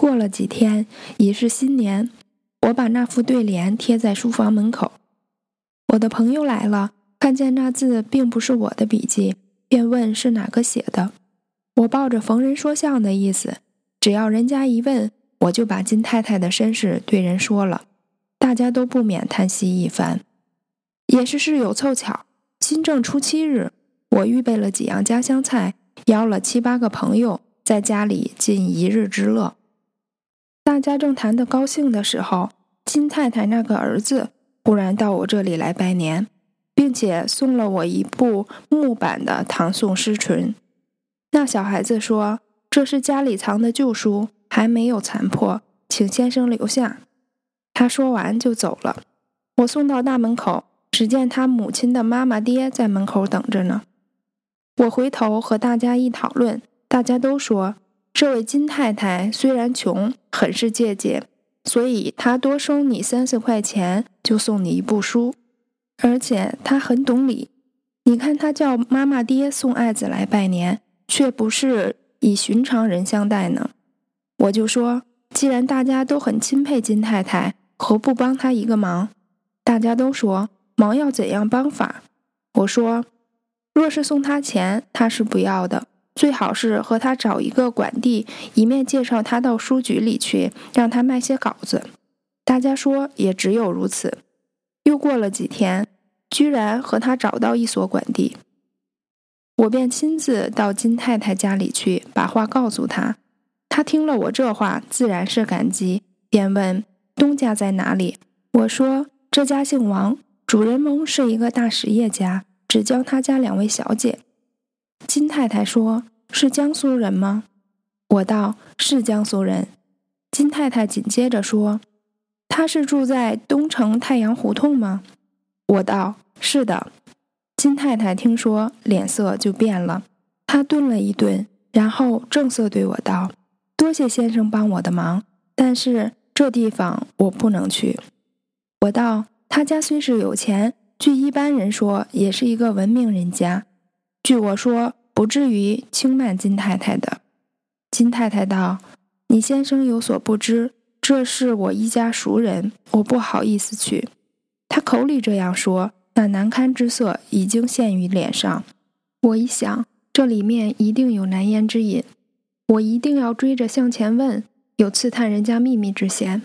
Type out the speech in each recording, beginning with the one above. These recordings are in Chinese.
过了几天，已是新年，我把那副对联贴在书房门口。我的朋友来了，看见那字并不是我的笔记，便问是哪个写的。我抱着逢人说相的意思，只要人家一问，我就把金太太的身世对人说了，大家都不免叹息一番。也是事有凑巧，新正初七日，我预备了几样家乡菜，邀了七八个朋友，在家里尽一日之乐。大家正谈得高兴的时候，金太太那个儿子忽然到我这里来拜年，并且送了我一部木板的唐宋诗存。那小孩子说：“这是家里藏的旧书，还没有残破，请先生留下。”他说完就走了。我送到大门口。只见他母亲的妈妈爹在门口等着呢。我回头和大家一讨论，大家都说这位金太太虽然穷，很是节俭，所以她多收你三四块钱就送你一部书，而且她很懂礼。你看她叫妈妈爹送爱子来拜年，却不是以寻常人相待呢。我就说，既然大家都很钦佩金太太，何不帮她一个忙？大家都说。忙要怎样帮法？我说，若是送她钱，她是不要的。最好是和他找一个馆地，一面介绍他到书局里去，让他卖些稿子。大家说也只有如此。又过了几天，居然和他找到一所馆地，我便亲自到金太太家里去，把话告诉他。他听了我这话，自然是感激，便问东家在哪里。我说这家姓王。主人翁是一个大实业家，只教他家两位小姐。金太太说：“是江苏人吗？”我道：“是江苏人。”金太太紧接着说：“他是住在东城太阳胡同吗？”我道：“是的。”金太太听说，脸色就变了。她顿了一顿，然后正色对我道：“多谢先生帮我的忙，但是这地方我不能去。”我道。他家虽是有钱，据一般人说，也是一个文明人家。据我说，不至于轻慢金太太的。金太太道：“你先生有所不知，这是我一家熟人，我不好意思去。”他口里这样说，那难堪之色已经现于脸上。我一想，这里面一定有难言之隐，我一定要追着向前问，有刺探人家秘密之嫌，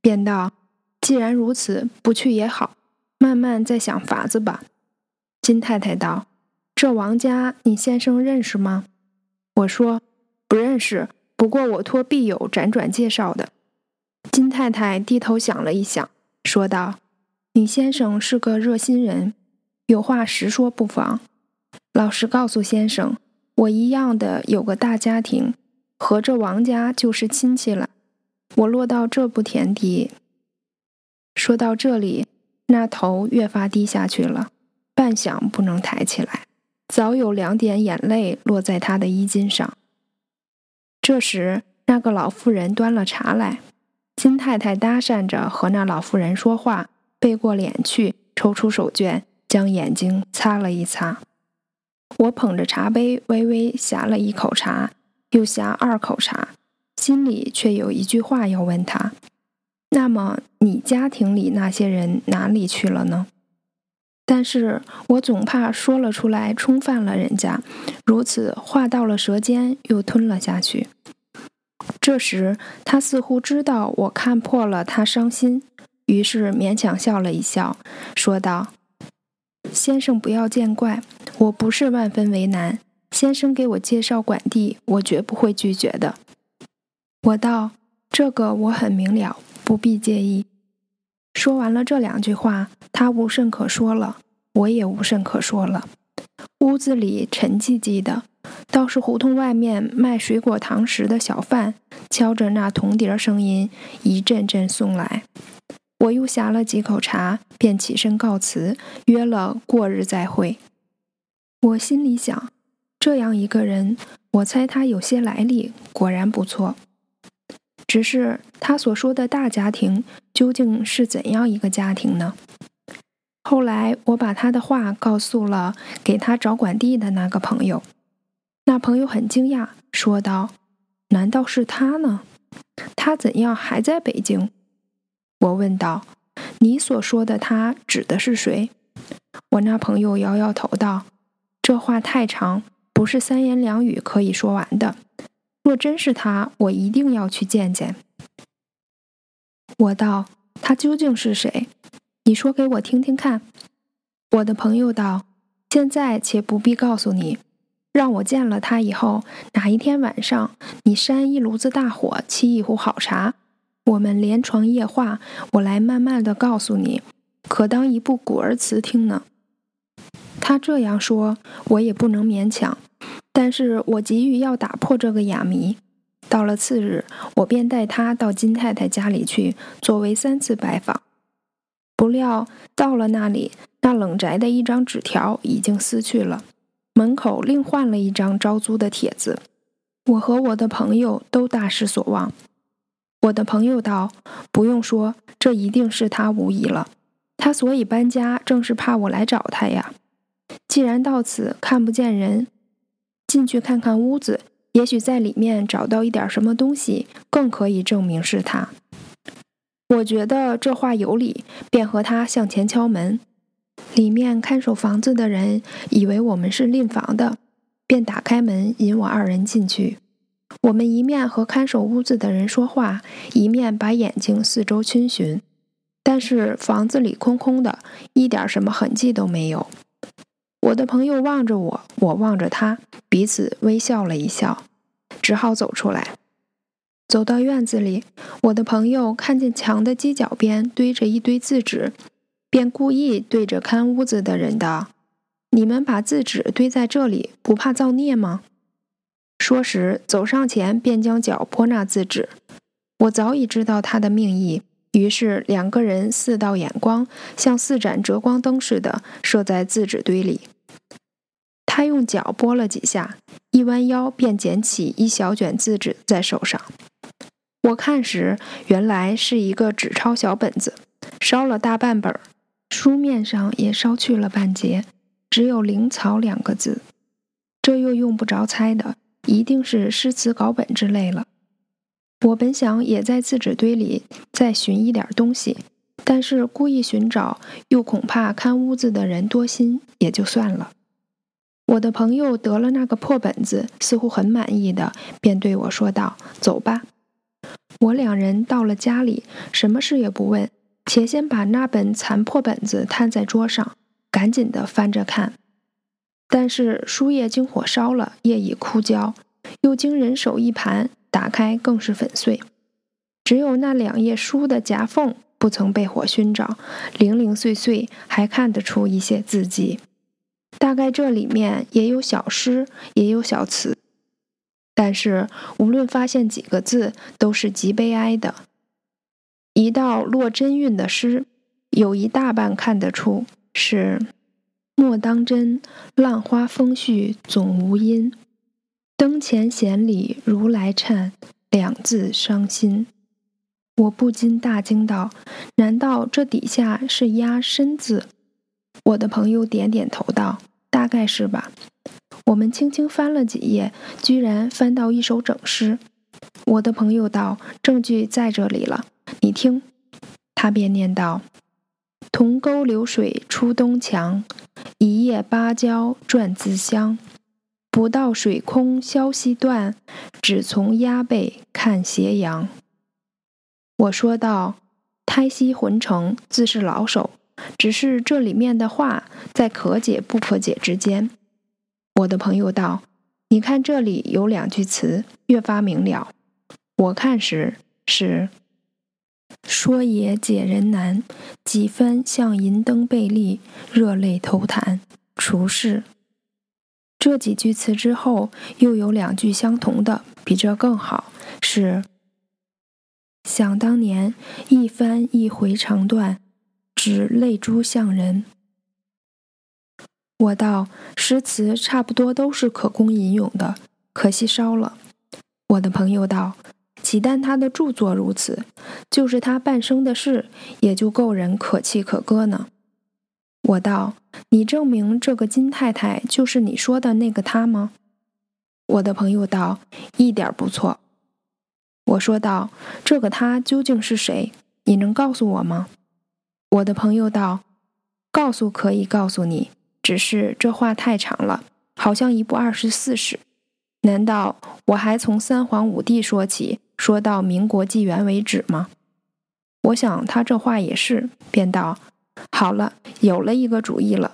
便道。既然如此，不去也好，慢慢再想法子吧。金太太道：“这王家，你先生认识吗？”我说：“不认识，不过我托必友辗转介绍的。”金太太低头想了一想，说道：“你先生是个热心人，有话实说不妨。老实告诉先生，我一样的有个大家庭，和这王家就是亲戚了。我落到这步田地。”说到这里，那头越发低下去了，半晌不能抬起来，早有两点眼泪落在他的衣襟上。这时，那个老妇人端了茶来，金太太搭讪着和那老妇人说话，背过脸去，抽出手绢，将眼睛擦了一擦。我捧着茶杯，微微呷了一口茶，又呷二口茶，心里却有一句话要问他。那么你家庭里那些人哪里去了呢？但是我总怕说了出来冲犯了人家，如此话到了舌尖又吞了下去。这时他似乎知道我看破了他伤心，于是勉强笑了一笑，说道：“先生不要见怪，我不是万分为难。先生给我介绍管地，我绝不会拒绝的。”我道：“这个我很明了。”不必介意。说完了这两句话，他无甚可说了，我也无甚可说了。屋子里沉寂寂的，倒是胡同外面卖水果糖食的小贩敲着那铜碟声音一阵阵送来。我又呷了几口茶，便起身告辞，约了过日再会。我心里想，这样一个人，我猜他有些来历，果然不错。只是他所说的大家庭究竟是怎样一个家庭呢？后来我把他的话告诉了给他找管地的那个朋友，那朋友很惊讶，说道：“难道是他呢？”他怎样还在北京？我问道：“你所说的他指的是谁？”我那朋友摇摇头道：“这话太长，不是三言两语可以说完的。若真是他，我一定要去见见。”我道：“他究竟是谁？你说给我听听看。”我的朋友道：“现在且不必告诉你。”让我见了他以后，哪一天晚上你扇一炉子大火，沏一壶好茶，我们连床夜话，我来慢慢的告诉你，可当一部古儿词听呢。他这样说，我也不能勉强，但是我急于要打破这个哑谜。到了次日，我便带他到金太太家里去，作为三次拜访。不料到了那里，那冷宅的一张纸条已经撕去了。门口另换了一张招租的帖子，我和我的朋友都大失所望。我的朋友道：“不用说，这一定是他无疑了。他所以搬家，正是怕我来找他呀。既然到此看不见人，进去看看屋子，也许在里面找到一点什么东西，更可以证明是他。”我觉得这话有理，便和他向前敲门。里面看守房子的人以为我们是赁房的，便打开门引我二人进去。我们一面和看守屋子的人说话，一面把眼睛四周逡巡。但是房子里空空的，一点什么痕迹都没有。我的朋友望着我，我望着他，彼此微笑了一笑，只好走出来。走到院子里，我的朋友看见墙的犄角边堆着一堆字纸。便故意对着看屋子的人道：“你们把字纸堆在这里，不怕造孽吗？”说时，走上前便将脚泼那字纸。我早已知道他的命意，于是两个人四道眼光，像四盏折光灯似的射在字纸堆里。他用脚拨了几下，一弯腰便捡起一小卷字纸在手上。我看时，原来是一个纸钞小本子，烧了大半本儿。书面上也烧去了半截，只有“灵草”两个字，这又用不着猜的，一定是诗词稿本之类了。我本想也在字纸堆里再寻一点东西，但是故意寻找，又恐怕看屋子的人多心，也就算了。我的朋友得了那个破本子，似乎很满意的，便对我说道：“走吧。”我两人到了家里，什么事也不问。且先把那本残破本子摊在桌上，赶紧的翻着看。但是书页经火烧了，页已枯焦，又经人手一盘，打开更是粉碎。只有那两页书的夹缝不曾被火熏着，零零碎碎，还看得出一些字迹。大概这里面也有小诗，也有小词。但是无论发现几个字，都是极悲哀的。一道落真韵的诗，有一大半看得出是“莫当真，浪花风絮总无因。灯前闲里如来颤，两字伤心。”我不禁大惊道：“难道这底下是压身字？”我的朋友点点头道：“大概是吧。”我们轻轻翻了几页，居然翻到一首整诗。我的朋友道：“证据在这里了。”你听，他便念道：“同沟流水出东墙，一叶芭蕉转自香。不到水空消息断，只从鸭背看斜阳。”我说道：“胎息浑成，自是老手，只是这里面的话在可解不可解之间。”我的朋友道：“你看这里有两句词，越发明了。我看时是。”说也解人难，几番向银灯背立，热泪投弹。除是这几句词之后，又有两句相同的，比这更好。是想当年一番一回肠断，只泪珠向人。我道诗词差不多都是可供吟咏的，可惜烧了。我的朋友道。岂但他的著作如此，就是他半生的事，也就够人可泣可歌呢。我道：“你证明这个金太太就是你说的那个她吗？”我的朋友道：“一点不错。”我说道：“这个他究竟是谁？你能告诉我吗？”我的朋友道：“告诉可以告诉你，只是这话太长了，好像一部二十四史。难道我还从三皇五帝说起，说到民国纪元为止吗？”我想他这话也是，便道：“好了，有了一个主意了。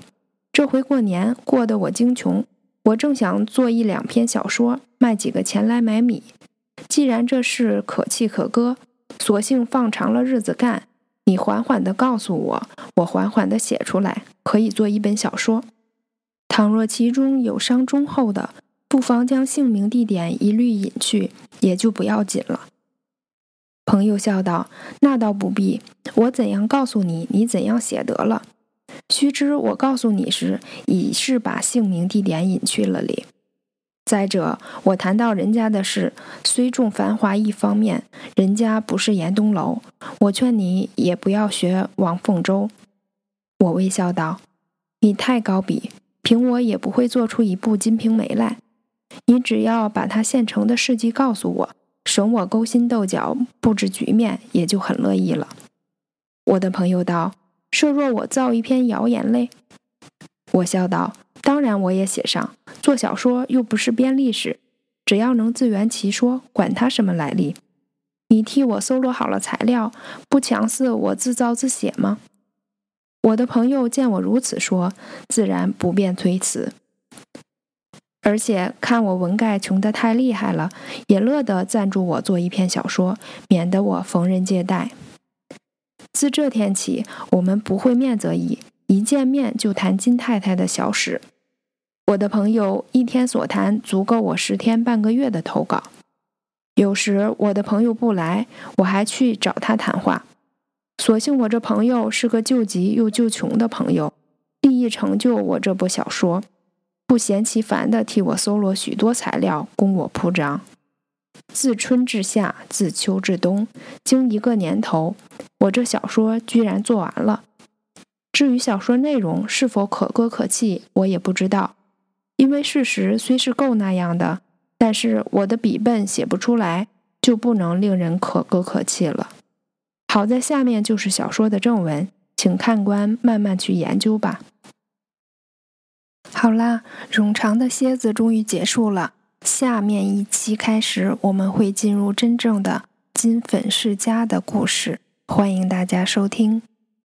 这回过年过得我精穷，我正想做一两篇小说，卖几个钱来买米。”既然这事可气可歌，索性放长了日子干。你缓缓地告诉我，我缓缓地写出来，可以做一本小说。倘若其中有伤忠厚的，不妨将姓名、地点一律隐去，也就不要紧了。朋友笑道：“那倒不必，我怎样告诉你，你怎样写得了。须知我告诉你时，已是把姓名、地点隐去了哩。”再者，我谈到人家的事，虽重繁华一方面，人家不是严冬楼，我劝你也不要学王凤洲。我微笑道：“你太高比，凭我也不会做出一部《金瓶梅》来。你只要把他现成的事迹告诉我，省我勾心斗角布置局面，也就很乐意了。”我的朋友道：“设若我造一篇谣言嘞？”我笑道。当然，我也写上。做小说又不是编历史，只要能自圆其说，管他什么来历。你替我搜罗好了材料，不强似我自造自写吗？我的朋友见我如此说，自然不便推辞，而且看我文概穷得太厉害了，也乐得赞助我做一篇小说，免得我逢人借贷。自这天起，我们不会面则已，一见面就谈金太太的小史。我的朋友一天所谈足够我十天半个月的投稿。有时我的朋友不来，我还去找他谈话。所幸我这朋友是个救急又救穷的朋友，立意成就我这部小说，不嫌其烦的替我搜罗许多材料供我铺张。自春至夏，自秋至冬，经一个年头，我这小说居然做完了。至于小说内容是否可歌可泣，我也不知道。因为事实虽是够那样的，但是我的笔笨写不出来，就不能令人可歌可泣了。好在下面就是小说的正文，请看官慢慢去研究吧。好啦，冗长的蝎子终于结束了，下面一期开始，我们会进入真正的金粉世家的故事，欢迎大家收听。